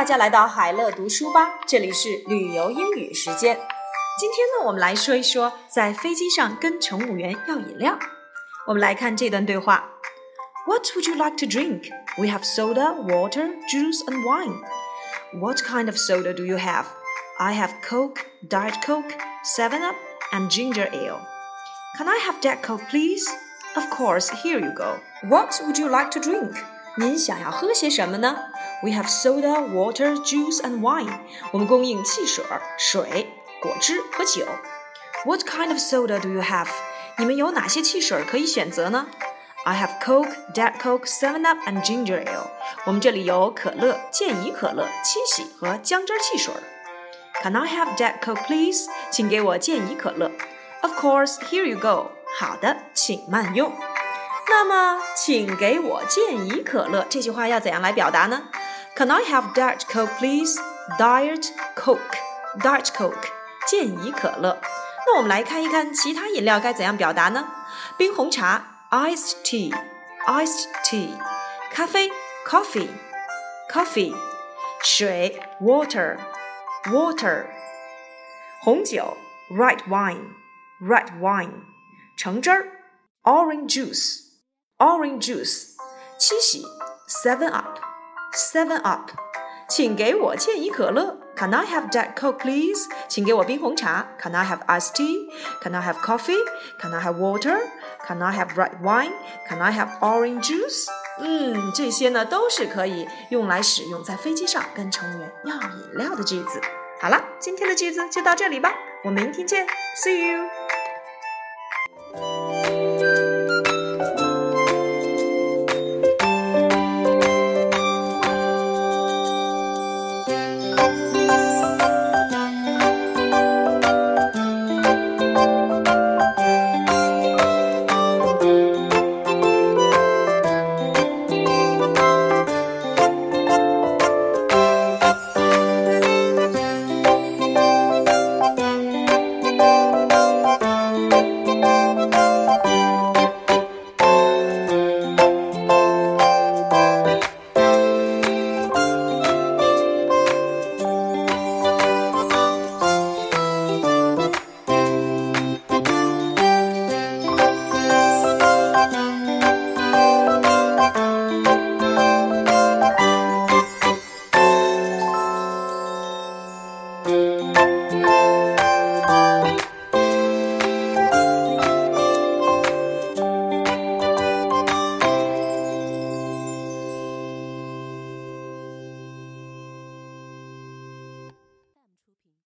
大家来到海乐读书吧，这里是旅游英语时间。今天呢，我们来说一说在飞机上跟乘务员要饮料。我们来看这段对话：What would you like to drink? We have soda, water, juice, and wine. What kind of soda do you have? I have Coke, Diet Coke, Seven Up, and ginger ale. Can I have Diet Coke, please? Of course. Here you go. What would you like to drink? 您想要喝些什么呢 ？we have soda, water, juice, and wine. 我们供应汽水、水、果汁和酒。What kind of soda do you have? 你们有哪些汽水可以选择呢？I have Coke, Diet Coke, Seven Up, and Ginger Ale. 我们这里有可乐、健怡可乐、七喜和姜汁汽水。Can I have Diet Coke, please? 请给我健怡可乐。Of course, here you go. 好的，请慢用。那么，请给我健怡可乐这句话要怎样来表达呢 ？can I have Diet Coke, please? Diet Coke, Diet Coke，健怡可乐。那我们来看一看其他饮料该怎样表达呢？冰红茶，iced tea，iced tea；咖啡，coffee，coffee；水，water，water；红酒，red wine，red wine；橙汁儿，orange juice，orange juice；七喜，seven up。 Seven Up，请给我健怡可乐。Can I have Diet Coke, please？请给我冰红茶。Can I have iced tea？Can I have coffee？Can I have water？Can I have red wine？Can I have orange juice？嗯，这些呢都是可以用来使用在飞机上跟乘务员要饮料的句子。好了，今天的句子就到这里吧，我们明天见，See you。